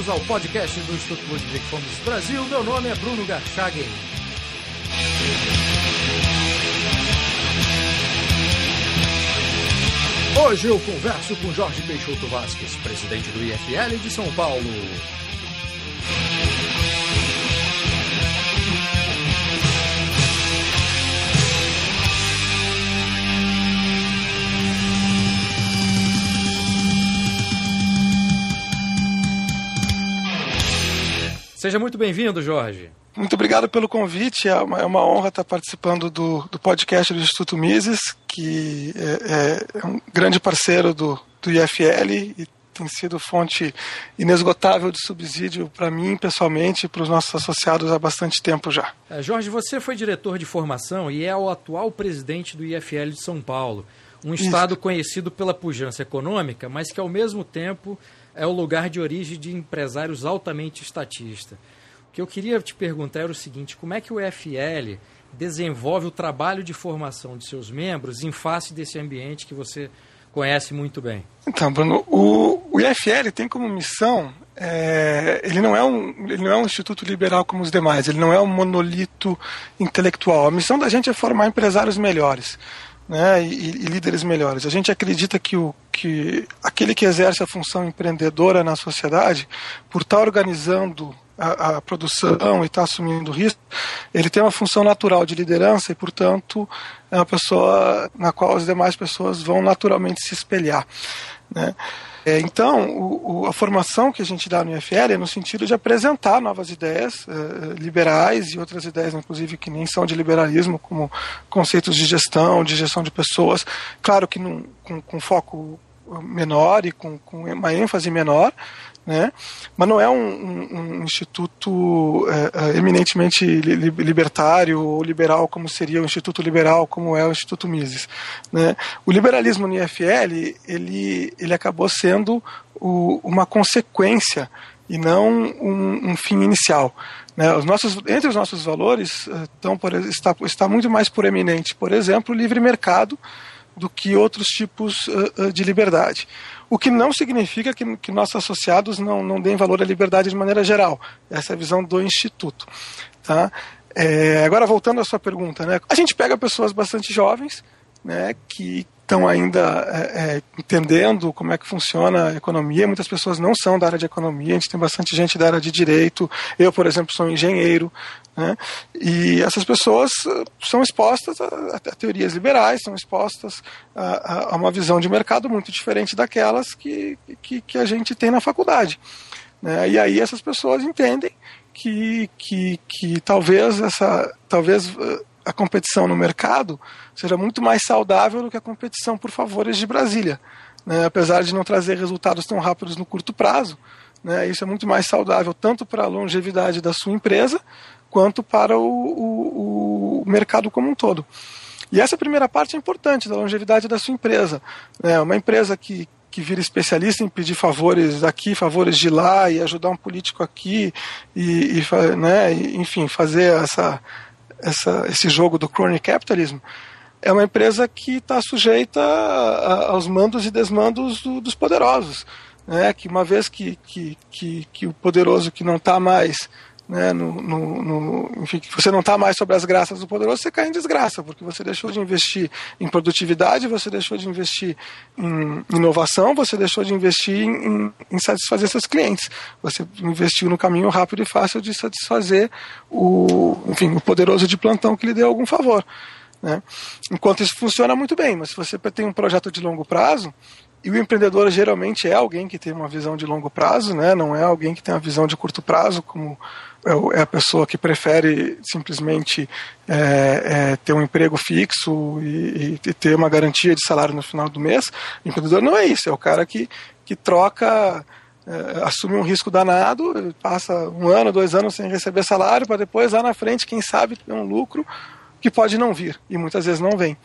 bem-vindos ao podcast do Instituto Ludwig Fomes Brasil. Meu nome é Bruno Garchagen. Hoje eu converso com Jorge Peixoto Vasques, presidente do IFL de São Paulo. Seja muito bem-vindo, Jorge. Muito obrigado pelo convite. É uma, é uma, honra estar participando do, do podcast do Instituto Mises, que é, é, é um grande parceiro do, do IFL e tem sido fonte inesgotável de subsídio para mim, pessoalmente, e para os nossos associados há bastante tempo já. É, Jorge, você foi diretor de formação e é o atual presidente do IFL de São Paulo, um estado Isso. conhecido pela pujança econômica, mas que ao mesmo tempo é o lugar de origem de empresários altamente estatistas. O que eu queria te perguntar era o seguinte: como é que o FL desenvolve o trabalho de formação de seus membros em face desse ambiente que você conhece muito bem? Então, Bruno, o, o IFL tem como missão é, ele, não é um, ele não é um instituto liberal como os demais, ele não é um monolito intelectual. A missão da gente é formar empresários melhores né, e, e, líderes melhores. A gente acredita que, o, que aquele que exerce a função empreendedora na sociedade, por estar organizando a, a produção e estar assumindo risco, ele tem uma função natural de liderança e, portanto, é uma pessoa na qual as demais pessoas vão naturalmente se espelhar. Né? É, então, o, o, a formação que a gente dá no IFL é no sentido de apresentar novas ideias uh, liberais e outras ideias, inclusive, que nem são de liberalismo, como conceitos de gestão, de gestão de pessoas. Claro que num, com, com foco menor e com, com uma ênfase menor, né? mas não é um, um, um instituto é, é, eminentemente li, libertário ou liberal como seria o Instituto Liberal, como é o Instituto Mises. Né? O liberalismo no IFL ele, ele acabou sendo o, uma consequência e não um, um fim inicial. Né? Os nossos, entre os nossos valores estão, por, está, está muito mais proeminente, por exemplo, o livre mercado do que outros tipos uh, de liberdade. O que não significa que, que nossos associados não, não deem valor à liberdade de maneira geral. Essa é a visão do Instituto. Tá? É, agora, voltando à sua pergunta, né? a gente pega pessoas bastante jovens né, que estão ainda é, é, entendendo como é que funciona a economia. Muitas pessoas não são da área de economia, a gente tem bastante gente da área de direito. Eu, por exemplo, sou engenheiro. Né? E essas pessoas uh, são expostas a, a teorias liberais, são expostas a, a, uma visão de mercado muito diferente daquelas que, que, que a gente tem na faculdade. Né? E aí essas pessoas entendem que, que, que talvez essa talvez uh, a competição no mercado seja muito mais saudável do que a competição por favores de Brasília. Né? Apesar de não trazer resultados tão rápidos no curto prazo, né? isso é muito mais saudável tanto para a longevidade da sua empresa quanto para o, o, o mercado como um todo. E essa primeira parte é importante da longevidade da sua empresa. Né? Uma empresa que, que vira especialista em pedir favores daqui, favores de lá, e ajudar um político aqui, e, e né, enfim, fazer essa, essa, esse jogo do crony capitalism, é uma empresa que está sujeita aos mandos e desmandos do, dos poderosos. Né? Que uma vez que, que, que, que o poderoso que não está mais né, no, no, no, enfim, você não está mais sobre as graças do poderoso, você cai em desgraça, porque você deixou de investir em produtividade, você deixou de investir em inovação, você deixou de investir em, em satisfazer seus clientes. Você investiu no caminho rápido e fácil de satisfazer o, enfim, o poderoso de plantão que lhe deu algum favor. Né? Enquanto isso funciona muito bem, mas se você tem um projeto de longo prazo, e o empreendedor geralmente é alguém que tem uma visão de longo prazo, né? não é alguém que tem uma visão de curto prazo, como é, é a pessoa que prefere simplesmente é, é, ter um emprego fixo e, e, ter uma garantia de salário no final do mês. O empreendedor não é isso, é o cara que, que troca, é, assume um risco danado, passa um ano, dois anos sem receber salário, para depois lá na frente, quem sabe, ter um lucro que pode não vir e muitas vezes não vem.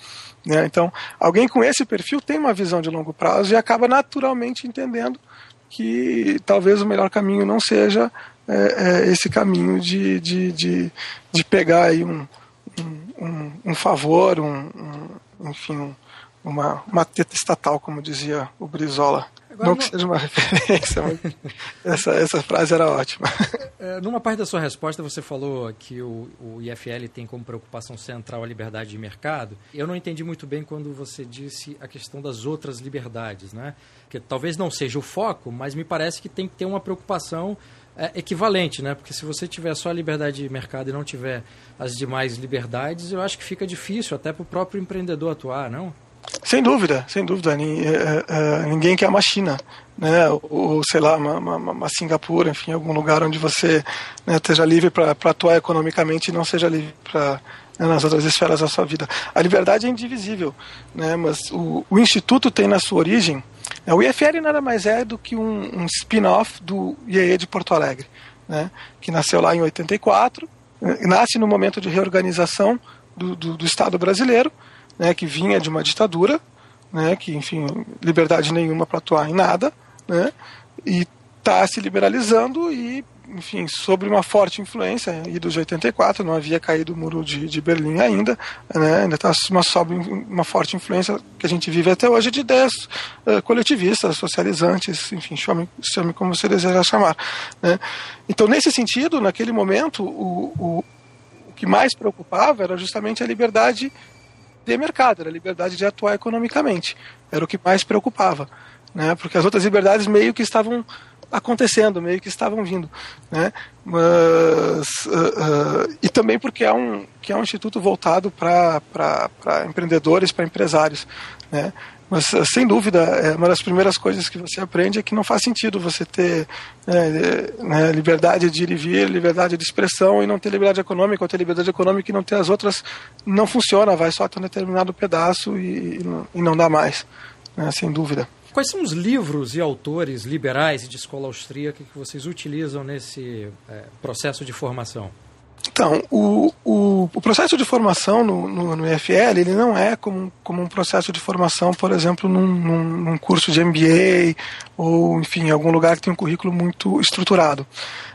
Né? Então, alguém com esse perfil tem uma visão de longo prazo e acaba naturalmente entendendo que talvez o melhor caminho não seja é, é esse caminho de, de, de, de pegar aí um, um, um favor, um, um enfim, uma, uma teta estatal, como dizia o Brizola. Agora, não que seja uma referência, mas essa, essa frase era ótima. É, numa parte da sua resposta, você falou que o, o, IFL tem como preocupação central a liberdade de mercado. Eu não entendi muito bem quando você disse a questão das outras liberdades, né? Que talvez não seja o foco, mas me parece que tem que ter uma preocupação é, equivalente, né? Porque se você tiver só a liberdade de mercado e não tiver as demais liberdades, eu acho que fica difícil até para o próprio empreendedor atuar, não? Sem dúvida, sem dúvida. É, é, ninguém quer uma China, né? ou sei lá, uma, uma, uma Singapura, enfim, algum lugar onde você né, esteja livre para atuar economicamente e não seja livre para né, nas outras esferas da sua vida. A liberdade é indivisível, né? mas o, o Instituto tem na sua origem. Né, o IFL nada mais é do que um, um spin-off do IEE de Porto Alegre, né? que nasceu lá em 84, nasce no momento de reorganização do, do, do Estado brasileiro né, que vinha de uma ditadura, né, que, enfim, liberdade nenhuma para atuar em nada, né, e está se liberalizando e, enfim, sobre uma forte influência, e dos 84, não havia caído o muro de, de Berlim ainda, né, ainda está uma, uma forte influência que a gente vive até hoje de ideias uh, coletivistas, socializantes, enfim, chame, chame como você deseja chamar. Né. Então, nesse sentido, naquele momento, o, o, o que mais preocupava era justamente a liberdade de mercado, era a liberdade de atuar economicamente. Era o que mais preocupava, né? Porque as outras liberdades meio que estavam acontecendo, meio que estavam vindo, né? Mas uh, uh, e também porque é um que é um instituto voltado para empreendedores, para empresários, né? Mas, sem dúvida, é uma das primeiras coisas que você aprende é que não faz sentido você ter né, né, liberdade de ir e vir, liberdade de expressão e não ter liberdade econômica, ou ter liberdade econômica e não ter as outras. Não funciona, vai só até um determinado pedaço e, e não dá mais, né, sem dúvida. Quais são os livros e autores liberais de escola austríaca que vocês utilizam nesse é, processo de formação? Então, o, o, o, processo de formação no, no, no, IFL ele não é como, como um processo de formação, por exemplo, num, num, num, curso de MBA ou, enfim, em algum lugar que tem um currículo muito estruturado.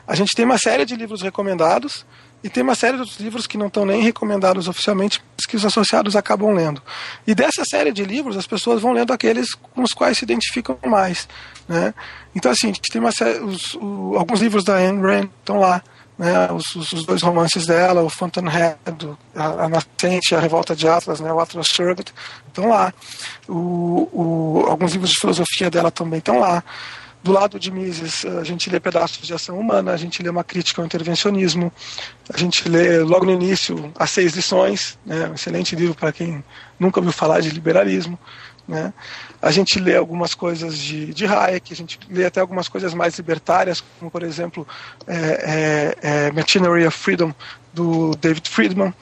A gente tem uma série de livros recomendados e tem uma série de outros livros que não estão nem recomendados oficialmente, mas que os associados acabam lendo. E dessa série de livros, as pessoas vão lendo aqueles com os quais se identificam mais. Né? Então, assim, tem uma série, os, o, alguns livros da Ayn Rand estão lá né, os, os, dois romances dela, o Fountainhead, a, a Nascente, a Revolta de Atlas, né, o Atlas Shrugged, estão lá. O, o, alguns livros de filosofia dela também estão lá. Do lado de Mises, a gente lê Pedaços de Ação Humana, a gente lê uma crítica ao intervencionismo, a gente lê logo no início As Seis Lições, né, um excelente livro para quem nunca ouviu falar de liberalismo. Né? A gente lê algumas coisas de, de Hayek, a gente lê até algumas coisas mais libertárias, como por exemplo é, é, é Machinery of Freedom, do David Friedman.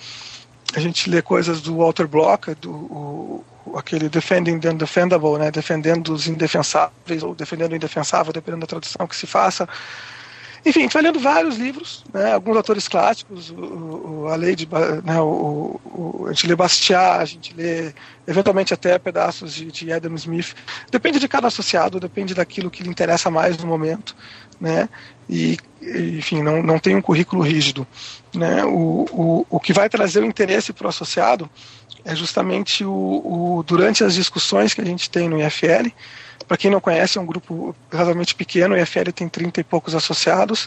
A gente lê coisas do Walter Block, do o, aquele Defending the Undefendable, né? defendendo os indefensáveis ou defendendo o indefensável, dependendo da tradução que se faça. Enfim, vai lendo vários livros, né, alguns autores clássicos, o, o, a lei de, né, o, o, a gente lê Bastiat, a gente lê eventualmente até pedaços de, de Adam Smith. Depende de cada associado, depende daquilo que lhe interessa mais no momento, né? E, enfim, não, não tem um currículo rígido. Né? O, o, o que vai trazer o interesse para o associado é justamente o, o, durante as discussões que a gente tem no IFL, para quem não conhece, é um grupo razoavelmente pequeno, o IFL tem 30 e poucos associados.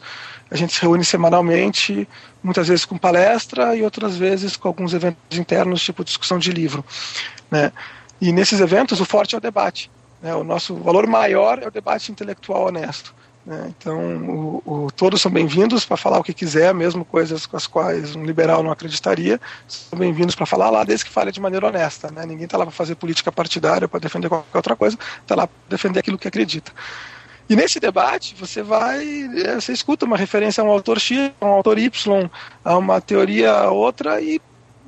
A gente se reúne semanalmente, muitas vezes com palestra e outras vezes com alguns eventos internos, tipo discussão de livro. Né? E nesses eventos, o forte é o debate. Né? O nosso valor maior é o debate intelectual honesto. Né? Então, o, o, todos são bem-vindos para falar o que quiser, mesmo coisas com as quais um liberal não acreditaria, são bem-vindos para falar lá, desde que fale de maneira honesta. Né? Ninguém está lá para fazer política partidária, para defender qualquer outra coisa, está lá para defender aquilo que acredita. E nesse debate, você vai, é, você escuta uma referência a um autor X, a um autor Y, a uma teoria outra, e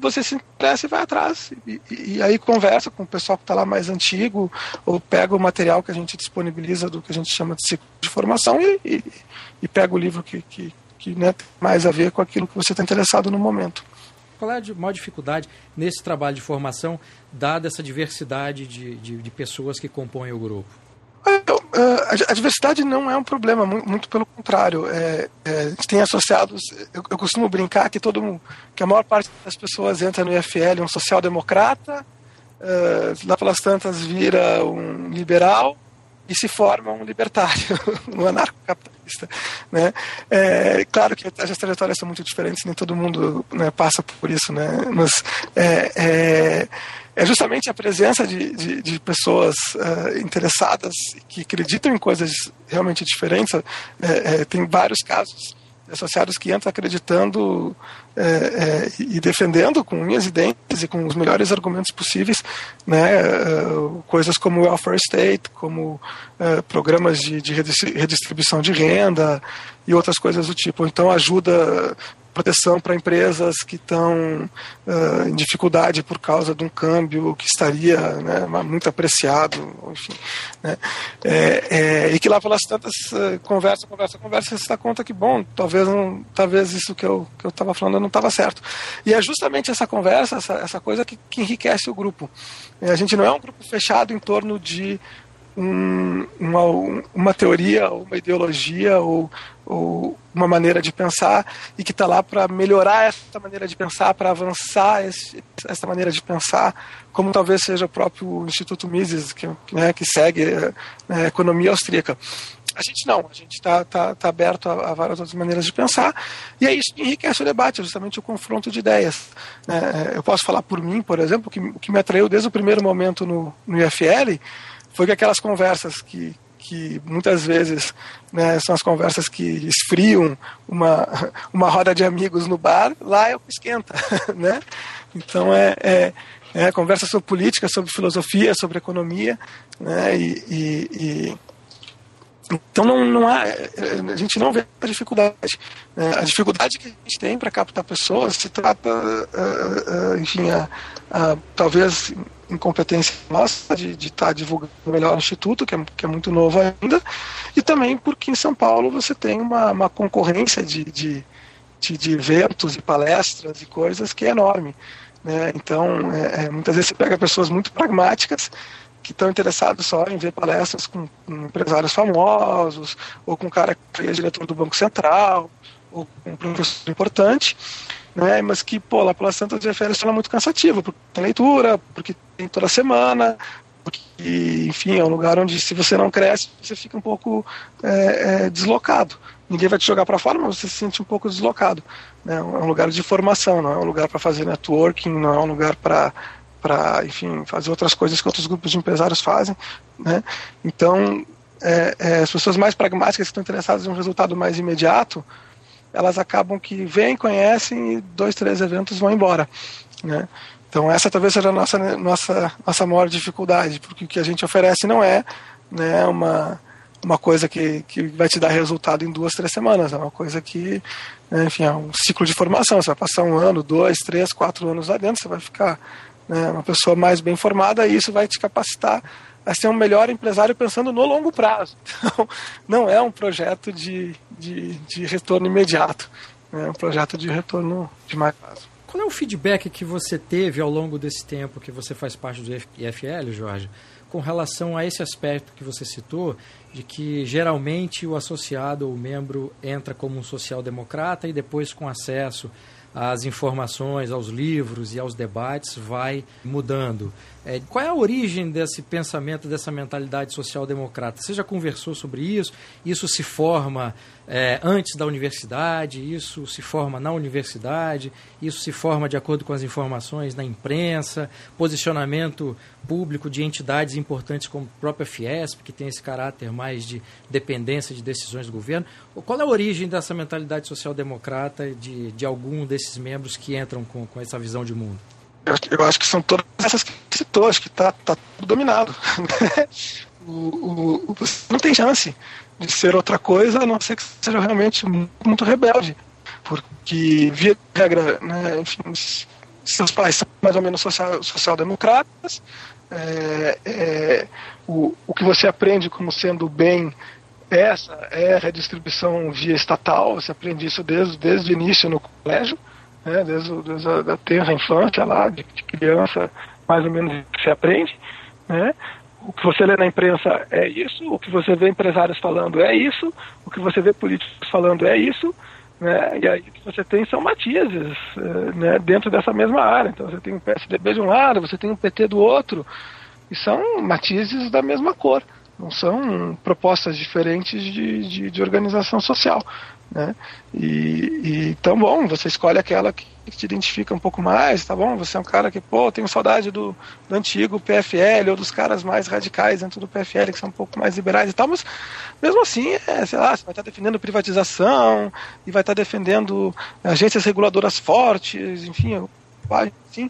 você se interessa e vai atrás. E, e, e aí conversa com o pessoal que está lá mais antigo, ou pega o material que a gente disponibiliza do que a gente chama de ciclo de formação e, e pega o livro que, que, que né, tem mais a ver com aquilo que você está interessado no momento. Qual é a maior dificuldade nesse trabalho de formação, dada essa diversidade de, de, de pessoas que compõem o grupo? A diversidade não é um problema, muito pelo contrário. É, é, a gente tem associados. Eu, eu, costumo brincar que todo que a maior parte das pessoas entra no IFL um social-democrata, uh, lá pelas tantas vira um liberal, e se forma um libertário, um anarcocapitalista. Né? É, claro que as trajetórias são muito diferentes, nem todo mundo né, passa por isso, né? mas é, é, justamente a presença de, de, de pessoas uh, interessadas que acreditam em coisas realmente diferentes. É, é, tem vários casos associados que entram acreditando é, e defendendo com unhas e dentes e com os melhores argumentos possíveis né, uh, coisas como o welfare state, como uh, programas de, de, redistribuição de renda e outras coisas do tipo. Então ajuda proteção para empresas que estão uh, em dificuldade por causa de um câmbio que estaria né, muito apreciado, enfim. Né, é, é, e que lá pelas tantas uh, conversa, conversa, conversa, você dá conta que, bom, talvez, não, talvez isso que eu estava que eu falando não estava certo. E é justamente essa conversa, essa, essa coisa que, que enriquece o grupo. A gente não é um grupo fechado em torno de um, uma, uma teoria, uma ideologia ou, ou uma maneira de pensar e que está lá para melhorar essa maneira de pensar, para avançar esse, essa maneira de pensar, como talvez seja o próprio Instituto Mises, que, né, que segue né, a economia austríaca. A gente não, a gente está tá, tá aberto a, a, várias outras maneiras de pensar, e é isso que enriquece o debate, justamente o confronto de ideias. É, eu posso falar por mim, por exemplo, que, que me atraiu desde o primeiro momento no, no IFL foi que aquelas conversas que, que muitas vezes né, são as conversas que esfriam uma, uma roda de amigos no bar, lá é o que esquenta. Né? Então é, é, é conversa sobre política, sobre filosofia, sobre economia, né, e, e, e então não, não há, a gente não vê a dificuldade. Né? A dificuldade que a gente tem para captar pessoas se trata, uh, uh, enfim, a, a, talvez incompetência nossa de estar tá divulgando melhor o Instituto, que é, que é muito novo ainda, e também porque em São Paulo você tem uma, uma concorrência de, de, de, de eventos e palestras e coisas que é enorme. Né? Então, é, é, muitas vezes você pega pessoas muito pragmáticas que estão interessados só em ver palestras com, com, empresários famosos, ou com um cara que é diretor do Banco Central, ou com um professor importante, né? Mas que, pô, lá pelas Santas de Férias é muito cansativo, porque tem leitura, porque tem toda semana, porque, enfim, é um lugar onde se você não cresce, você fica um pouco é, é, deslocado. Ninguém vai te jogar para fora, mas você se sente um pouco deslocado. Né? É um lugar de formação, não é um lugar para fazer networking, não é um lugar para para, enfim, fazer outras coisas que outros grupos de empresários fazem, né? Então, é, é, as pessoas mais pragmáticas que estão interessadas em um resultado mais imediato, elas acabam que vêm, conhecem e dois, três eventos vão embora. Né? Então essa talvez seja a nossa, nossa, nossa maior dificuldade, porque o que a gente oferece não é né, uma, uma coisa que, que vai te dar resultado em duas, três semanas, é uma coisa que, né, enfim, é um ciclo de formação, você vai passar um ano, dois, três, quatro anos lá dentro, você vai ficar né, uma pessoa mais bem formada e isso vai te capacitar a ser um melhor empresário pensando no longo prazo. Então, não é um projeto de, de, de retorno imediato, é um projeto de retorno de mais prazo. Qual é o feedback que você teve ao longo desse tempo que você faz parte do IFL, Jorge, com relação a esse aspecto que você citou, de que geralmente o associado ou o membro entra como um social-democrata e depois, com acesso às informações, aos livros e aos debates, vai mudando. É, qual é a origem desse pensamento, dessa mentalidade social-democrata? Você já conversou sobre isso? Isso se forma é, antes da universidade? Isso se forma na universidade? Isso se forma de acordo com as informações na imprensa? Posicionamento público de entidades importantes como a própria Fiesp, que tem esse caráter mais de dependência de decisões do governo? Qual é a origem dessa mentalidade social-democrata de, de algum desses membros que entram com, com essa visão de mundo? Eu, eu, acho que são todas essas citou, acho que está tá tudo dominado. o, o, não tem chance de ser outra coisa, a não ser que seja realmente muito, rebelde. Porque, via regra, né, enfim, seus pais são mais ou menos social-democratas, social é, é, o, o que você aprende como sendo bem essa é a redistribuição via estatal, você aprende isso desde, desde o início no colégio né, desde, desde a da terra infância lá, de, de, criança, mais ou menos se aprende, né? O que você lê na imprensa é isso, o que você vê empresários falando é isso, o que você vê políticos falando é isso, né? E aí o que você tem são matizes eh, né, dentro dessa mesma área. Então você tem o PSDB de um lado, você tem o PT do outro, e são matizes da mesma cor. não são propostas diferentes de, de, de organização social. Né? E, e, então, bom, você escolhe aquela que te identifica um pouco mais, tá bom? Você é um cara que, pô, tenho saudade do, do antigo PFL ou dos caras mais radicais dentro do PFL, que são um pouco mais liberais e tal, mas mesmo assim, é, sei lá, você vai estar defendendo privatização e vai estar defendendo agências reguladoras fortes, enfim, sim,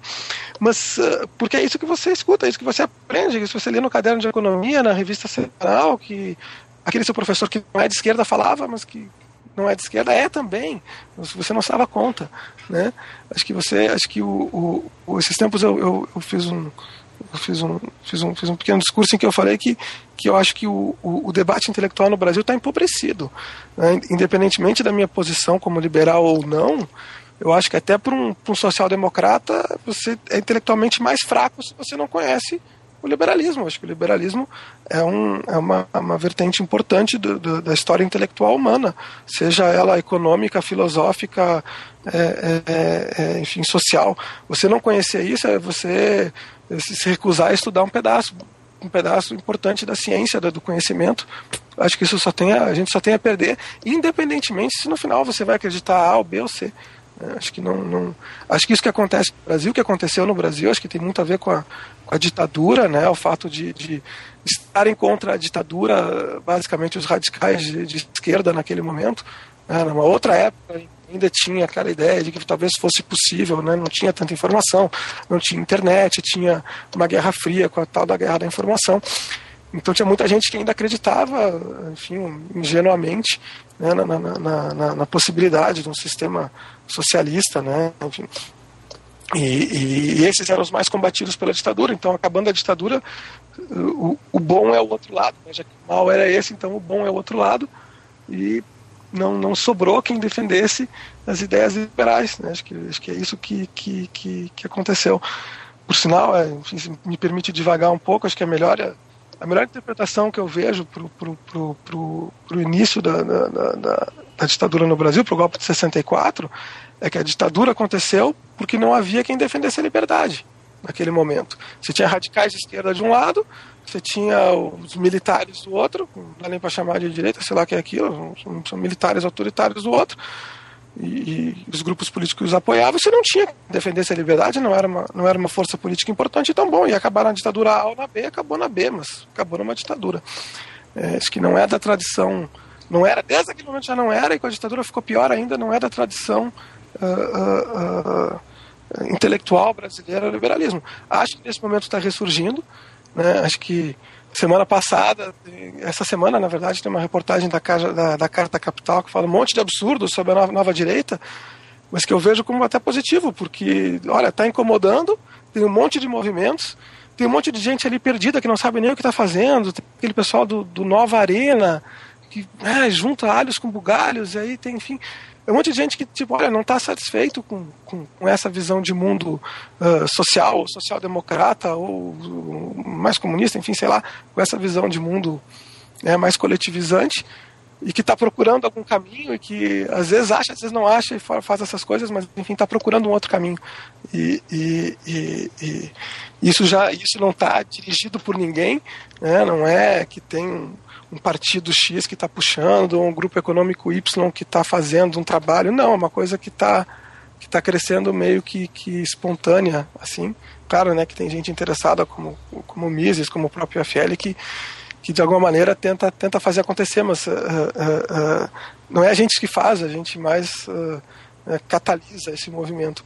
mas uh, porque é isso que você escuta, é isso que você aprende, isso você lê no caderno de economia, na revista semanal, que aquele seu professor que não é de esquerda falava, mas que não é de esquerda é também você não se dava conta né acho que você acho que o, o esses tempos eu, eu, eu, fiz um fiz um fiz um fiz um pequeno discurso em que eu falei que que eu acho que o, o, o debate intelectual no Brasil está empobrecido né? independentemente da minha posição como liberal ou não eu acho que até para um, um social-democrata você é intelectualmente mais fraco se você não conhece o liberalismo. Acho que o liberalismo é, um, é uma, uma vertente importante do, do, da história intelectual humana, seja ela econômica, filosófica, é, é, é, é enfim, social. Você não conhecer isso é você se recusar a estudar um pedaço um pedaço importante da ciência, do conhecimento. Acho que isso só tem a, a gente só tem a perder, independentemente se no final você vai acreditar A ou B ou C. É, acho que não, não, acho que isso que acontece no Brasil, que aconteceu no Brasil, acho que tem muito a ver com a, a ditadura, né? O fato de, de estarem contra a ditadura, basicamente os radicais de, de esquerda naquele momento. Né? Numa outra época ainda tinha aquela ideia de que talvez fosse possível, né? Não tinha tanta informação, não tinha internet, tinha uma guerra fria com a tal da guerra da informação. Então tinha muita gente que ainda acreditava, enfim, ingenuamente, né, na, na, na, na, possibilidade de um sistema socialista, né? Enfim. E, e, esses eram os mais combatidos pela ditadura. Então, acabando a ditadura, o, o bom é o outro lado. Né? Já que o mal era esse, então o bom é o outro lado. E não, não sobrou quem defendesse as ideias liberais. Né? Acho, que, acho que é isso que, que, que, que aconteceu. Por sinal, é, enfim, me permite devagar um pouco, acho que a melhor a melhor interpretação que eu vejo para o início da, da, da, da, ditadura no Brasil, para o golpe de 64, é que a ditadura aconteceu porque não havia quem defendesse a liberdade naquele momento. Você tinha radicais de esquerda de um lado, você tinha os militares do outro, não dá nem para chamar de direita, sei lá o que é aquilo, são militares autoritários do outro e, e, os grupos políticos os apoiavam, você não tinha defender essa liberdade, não era uma, não era uma força política importante, então bom, ia acabar na ditadura A ou na B, acabou na B, mas acabou numa ditadura. É, acho que não é da tradição, não era, desde aquele momento já não era, e com a ditadura ficou pior ainda, não é da tradição uh, uh, intelectual brasileira o liberalismo. Acho que nesse momento está ressurgindo, né, acho que Semana passada, essa semana, na verdade, tem uma reportagem da, da, da Carta Capital que fala um monte de absurdos sobre a nova, nova direita, mas que eu vejo como até positivo, porque, olha, está incomodando, tem um monte de movimentos, tem um monte de gente ali perdida que não sabe nem o que está fazendo, tem aquele pessoal do, do Nova Arena que é, junta alhos com bugalhos, e aí tem, enfim, é um monte de gente que, tipo, olha, não está satisfeito com, com, com, essa visão de mundo uh, social, social-democrata, ou uh, mais comunista, enfim, sei lá, com essa visão de mundo né, mais coletivizante, e que está procurando algum caminho, e que às vezes acha, às vezes não acha, e faz essas coisas, mas, enfim, está procurando um outro caminho. E, e, e, e isso já isso não está dirigido por ninguém, né, não é que tem um partido X que está puxando, ou um grupo econômico Y que está fazendo um trabalho. Não, é uma coisa que está que tá crescendo meio que, que espontânea, assim. Claro, né, que tem gente interessada, como, como o Mises, como o próprio FL, que, que de alguma maneira tenta, tenta fazer acontecer, mas uh, uh, uh, não é a gente que faz, a gente mais catalisa esse movimento.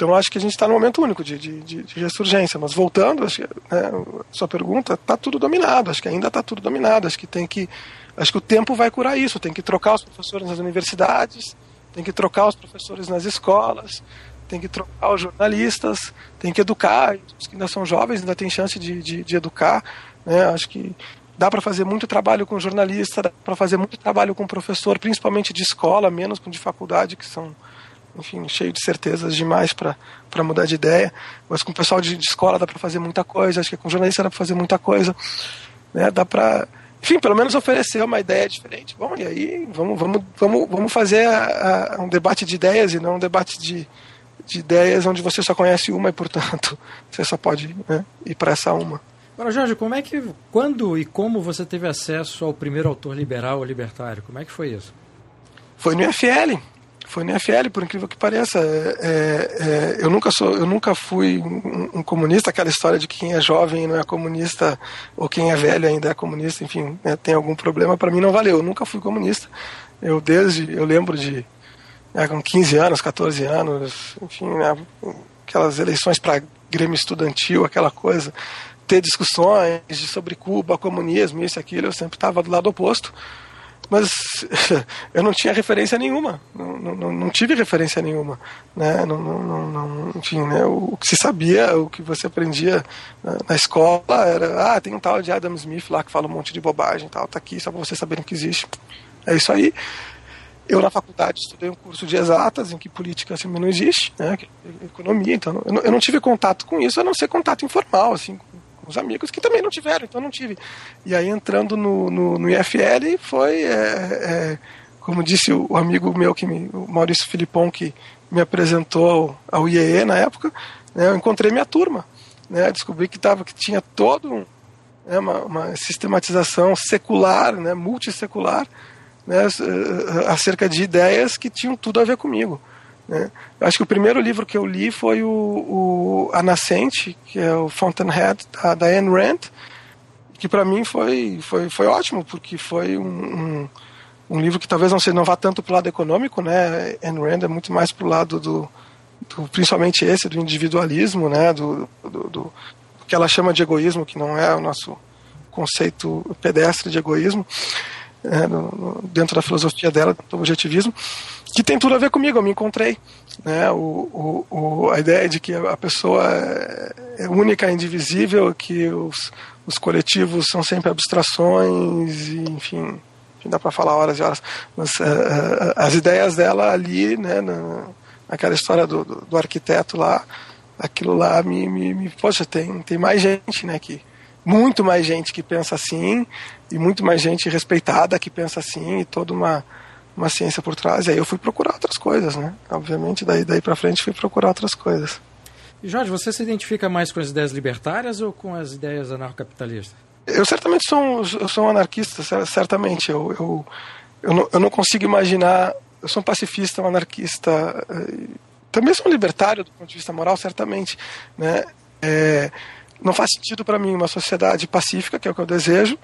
Então acho que a gente está num momento único de, de, de, de, ressurgência. Mas voltando, acho que, né, sua pergunta, está tudo dominado. Acho que ainda está tudo dominado. Acho que tem que, acho que o tempo vai curar isso. Tem que trocar os professores nas universidades, tem que trocar os professores nas escolas, tem que trocar os jornalistas, tem que educar. Os que ainda são jovens ainda têm chance de, de, de educar. Né? Acho que dá para fazer muito trabalho com jornalista, dá para fazer muito trabalho com professor, principalmente de escola, menos com de faculdade, que são enfim, cheio de certezas demais para mudar de ideia. Mas com o pessoal de, de escola dá para fazer muita coisa, acho que com jornalista dá para fazer muita coisa. Né? Dá para, enfim, pelo menos oferecer uma ideia diferente. Bom, e aí vamos, vamos, vamos, vamos fazer a, a, um debate de ideias e não um debate de, de ideias onde você só conhece uma e, portanto, você só pode né, ir para essa uma. Agora, Jorge, como é que, quando e como você teve acesso ao primeiro autor liberal ou libertário? Como é que foi isso? Foi no IFL. Foi no IFL, por incrível que pareça. É, é, eu nunca sou, eu nunca fui um, um, comunista. Aquela história de que quem é jovem não é comunista ou quem é velho ainda é comunista. Enfim, né, tem algum problema. Para mim não valeu. Eu nunca fui comunista. Eu desde, eu lembro de né, com 15 anos, 14 anos, enfim, né, aquelas eleições para Grêmio Estudantil, aquela coisa, ter discussões sobre Cuba, comunismo, isso e aquilo, eu sempre estava do lado oposto. Mas eu não tinha referência nenhuma, não, não, não tive referência nenhuma. Né? Não, não, não, enfim, né? o, que se sabia, o que você aprendia na, na, escola era: ah, tem um tal de Adam Smith lá que fala um monte de bobagem, tal, tá aqui só para vocês saberem que existe. É isso aí. Eu, na faculdade, estudei um curso de exatas, em que política assim, não existe, né, economia, então eu não, eu não, tive contato com isso, a não ser contato informal, assim, os amigos que também não tiveram, então não tive. E aí, entrando no, no, no IFL, foi, é, é, como disse o, amigo meu, que me, o Maurício Filipon, que me apresentou ao IEE na época, né, eu encontrei minha turma. Né, descobri que, tava, que tinha todo um, né, uma, uma sistematização secular, né, multissecular, né, eh, acerca de ideias que tinham tudo a ver comigo. Né. Acho que o primeiro livro que eu li foi o, o A Nascente, que é o Fountainhead, da, da Ayn Rand, que para mim foi, foi, foi ótimo, porque foi um, um, um, livro que talvez não, se, não vá tanto para o lado econômico, né? Ayn Rand é muito mais para o lado do, do, principalmente esse, do individualismo, né? Do, do, do que ela chama de egoísmo, que não é o nosso conceito pedestre de egoísmo é, no, no, dentro da filosofia dela, do objetivismo, que tem tudo a ver comigo. Eu me encontrei. Né? O, o, o, a ideia de que a pessoa é, é única, indivisível, que os, os coletivos são sempre abstrações, e, enfim, dá para falar horas e horas. Mas uh, as ideias dela ali, né, na, naquela história do, do, do, arquiteto lá, aquilo lá me, me, me, poxa, tem, tem mais gente, né, que muito mais gente que pensa assim e muito mais gente respeitada que pensa assim e toda uma uma ciência por trás. E aí eu fui procurar outras coisas, né? Obviamente, daí daí para frente fui procurar outras coisas. E Jorge, você se identifica mais com as ideias libertárias ou com as ideias anarcocapitalistas? Eu certamente sou um, eu sou um anarquista, certamente. Eu, eu, eu, não, eu não consigo imaginar. Eu sou um pacifista, um anarquista. Eh, também sou um libertário do ponto de vista moral, certamente. Né? É, não faz sentido para mim uma sociedade pacífica, que é o que eu desejo,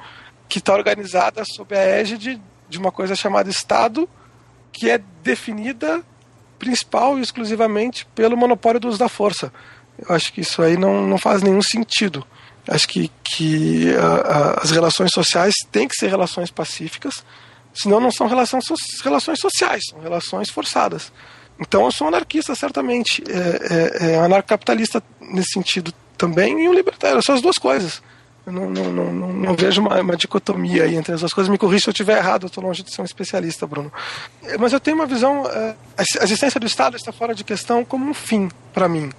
que está organizada sob a égide de uma coisa chamada Estado, que é definida principal e exclusivamente pelo monopólio do uso da força. Eu acho que isso aí não, não faz nenhum sentido. Acho que, que a, a, as relações sociais têm que ser relações pacíficas, senão não são relações, relações sociais, são relações forçadas. Então eu sou anarquista, certamente. É, é, é anarcocapitalista nesse sentido também e um libertário. São as duas coisas. Não, não, não, não vejo uma, uma, dicotomia aí entre as duas coisas. Me corrija se eu estiver errado, eu estou longe de ser um especialista, Bruno. Mas eu tenho uma visão. É, a existência do Estado está fora de questão como um fim para mim.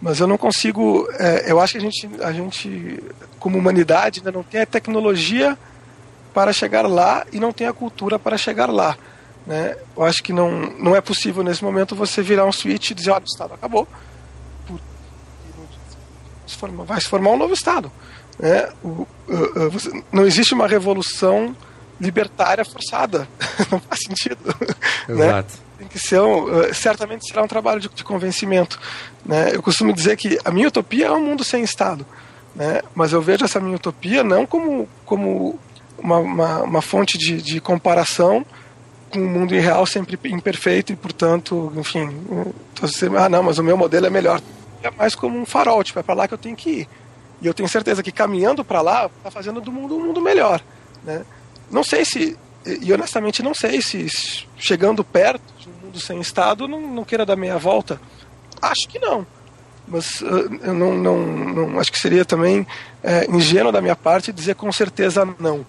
Mas eu não consigo. É, eu acho que a gente, a gente, como humanidade, ainda não tem a tecnologia para chegar lá e não tem a cultura para chegar lá. Né? Eu acho que não, não é possível nesse momento você virar um switch e dizer: olha, o Estado acabou vai se formar um novo Estado. Né? O, uh, uh, não existe uma revolução libertária forçada. não faz sentido. Né? Exato. Né? Tem que ser um, uh, certamente será um trabalho de, de convencimento. Né? Eu costumo dizer que a minha utopia é um mundo sem Estado. Né? Mas eu vejo essa minha utopia não como, como uma, uma, uma fonte de, de comparação com um mundo irreal sempre imperfeito e, portanto, enfim, ah, não, mas o meu modelo é melhor é mais como um farol, tipo, é para lá que eu tenho que ir. E eu tenho certeza que caminhando para lá, tá fazendo do mundo um mundo melhor, né? Não sei se, e honestamente não sei se chegando perto de um mundo sem Estado não, não queira dar meia volta. Acho que não. Mas uh, eu não, não, não, acho que seria também é, ingênuo da minha parte dizer com certeza não.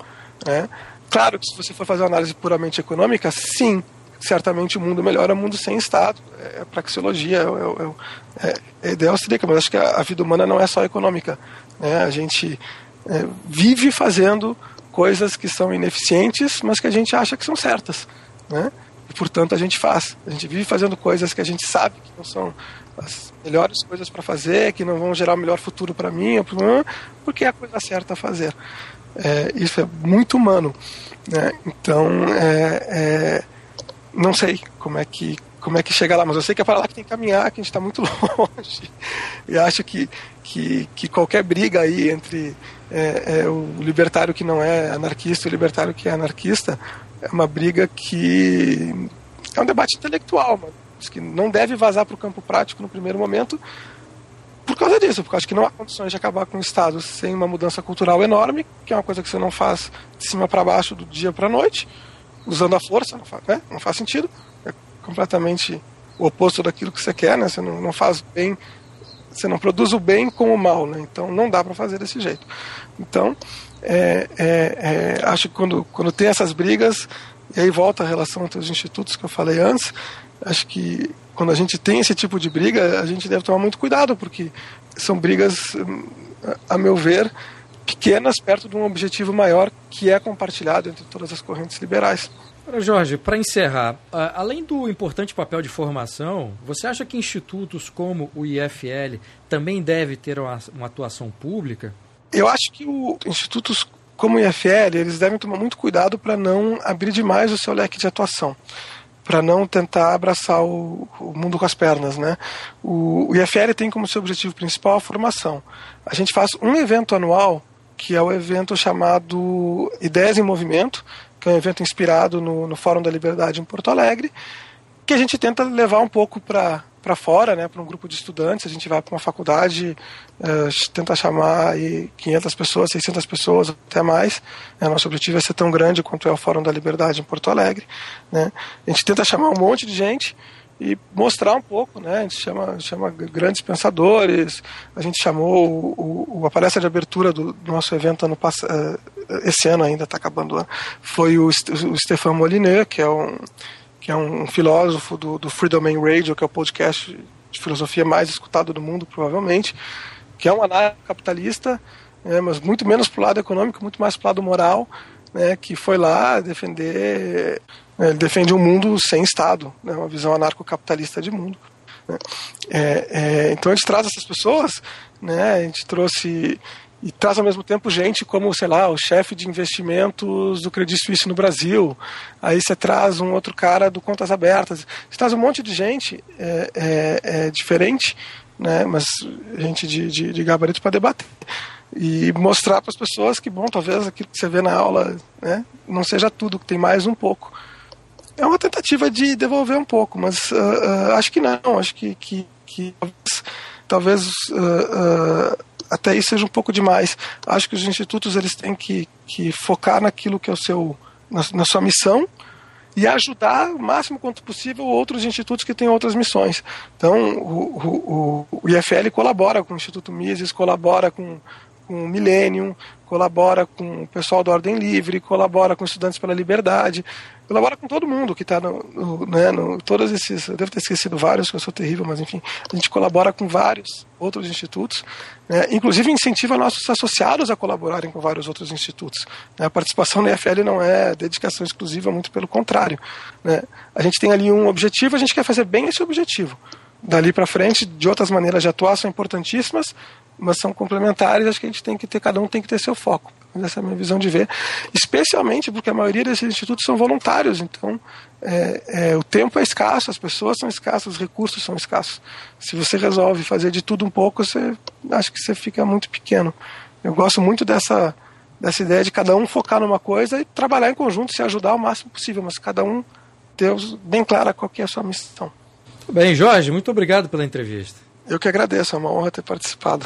Né? Claro que se você for fazer uma análise puramente econômica, sim, certamente o mundo melhora o mundo sem Estado. É, é praxeologia, é, é, é, é ideal seria, mas acho que a, vida humana não é só econômica. Né? A gente é, vive fazendo coisas que são ineficientes, mas que a gente acha que são certas. Né? E, portanto, a gente faz. A gente vive fazendo coisas que a gente sabe que não são as melhores coisas para fazer, que não vão gerar o melhor futuro para mim, porque é a coisa certa a fazer. É, isso é muito humano. Né? Então, é, é, não sei como é que como é que chega lá, mas eu sei que é para lá que tem que caminhar, que a gente está muito longe. E acho que, que, que qualquer briga aí entre é, é, o libertário que não é anarquista e o libertário que é anarquista é uma briga que é um debate intelectual, mas que não deve vazar para o campo prático no primeiro momento, por causa disso, porque acho que não há condições de acabar com o Estado sem uma mudança cultural enorme, que é uma coisa que você não faz de cima para baixo, do dia para a noite, usando a força, não faz, né? não faz sentido, é completamente o oposto daquilo que você quer, né? você não, não faz bem, você não produz o bem com o mal, né? então não dá para fazer desse jeito. Então, é, é, é, acho que quando, quando tem essas brigas, e aí volta a relação entre os institutos que eu falei antes, acho que quando a gente tem esse tipo de briga, a gente deve tomar muito cuidado, porque são brigas, a meu ver, pequenas perto de um objetivo maior que é compartilhado entre todas as correntes liberais. Jorge, para encerrar, além do importante papel de formação, você acha que institutos como o IFL também devem ter uma, uma atuação pública? Eu acho que o, institutos como o IFL, eles devem tomar muito cuidado para não abrir demais o seu leque de atuação para não tentar abraçar o, o, mundo com as pernas, né? O, o IFL tem como seu objetivo principal a formação. A gente faz um evento anual, que é o evento chamado Ideias em Movimento, que é um evento inspirado no, no Fórum da Liberdade em Porto Alegre, que a gente tenta levar um pouco para para fora, né, para um grupo de estudantes, a gente vai para uma faculdade, uh, tenta chamar aí 500 pessoas, 600 pessoas, até mais. Né, nosso objetivo é ser tão grande quanto é o Fórum da Liberdade em Porto Alegre. Né. A gente tenta chamar um monte de gente e mostrar um pouco, né? A gente chama, chama grandes pensadores. A gente chamou o, o, a palestra de abertura do, do nosso evento ano passado, uh, esse ano ainda está acabando, foi o, o Stefan Molyneux, que é um que é um filósofo do, do Free Domain Radio, que é o podcast de filosofia mais escutado do mundo, provavelmente, que é um anarcocapitalista, né, mas muito menos para o lado econômico, muito mais para o lado moral, né, que foi lá defender, ele defende um mundo sem Estado, né, uma visão anarcocapitalista de mundo. Né. É, é, então a gente traz essas pessoas, né, a gente trouxe e traz ao mesmo tempo gente como, sei lá, o chefe de investimentos do Credit Suisse no Brasil. Aí você traz um outro cara do Contas Abertas. Você traz um monte de gente é, é, é diferente, né, mas gente de, de, de gabarito para debater. E mostrar para as pessoas que, bom, talvez aquilo que você vê na aula né, não seja tudo, que tem mais um pouco. É uma tentativa de devolver um pouco, mas uh, uh, acho que não. Acho que, que, que talvez, uh, até isso seja um pouco demais. Acho que os institutos eles têm que, que focar naquilo que é o seu na, na sua missão e ajudar o máximo quanto possível outros institutos que têm outras missões. Então, o, o, o IFL colabora com o Instituto Mises, colabora com, com o Millennium, colabora com o pessoal da Ordem Livre, colabora com Estudantes pela Liberdade, colabora com todo mundo que está no, no, né, no, todos esses, eu devo ter esquecido vários, que eu sou terrível, mas enfim, a gente colabora com vários outros institutos, né, inclusive incentiva nossos associados a colaborarem com vários outros institutos. Né, a participação na EFL não é dedicação exclusiva, muito pelo contrário. Né, a gente tem ali um objetivo, a gente quer fazer bem esse objetivo. Dali para frente, de outras maneiras de atuar são importantíssimas, mas são complementares, acho que a gente tem que ter, cada um tem que ter seu foco. Essa é a minha visão de ver. Especialmente porque a maioria desses institutos são voluntários, então é, é, o tempo é escasso, as pessoas são escassas, os recursos são escassos. Se você resolve fazer de tudo um pouco, você acho que você fica muito pequeno. Eu gosto muito dessa, dessa ideia de cada um focar numa coisa e trabalhar em conjunto, se ajudar o máximo possível, mas cada um ter bem clara qual é a sua missão. Bem, Jorge, muito obrigado pela entrevista. Eu que agradeço, é uma honra ter participado.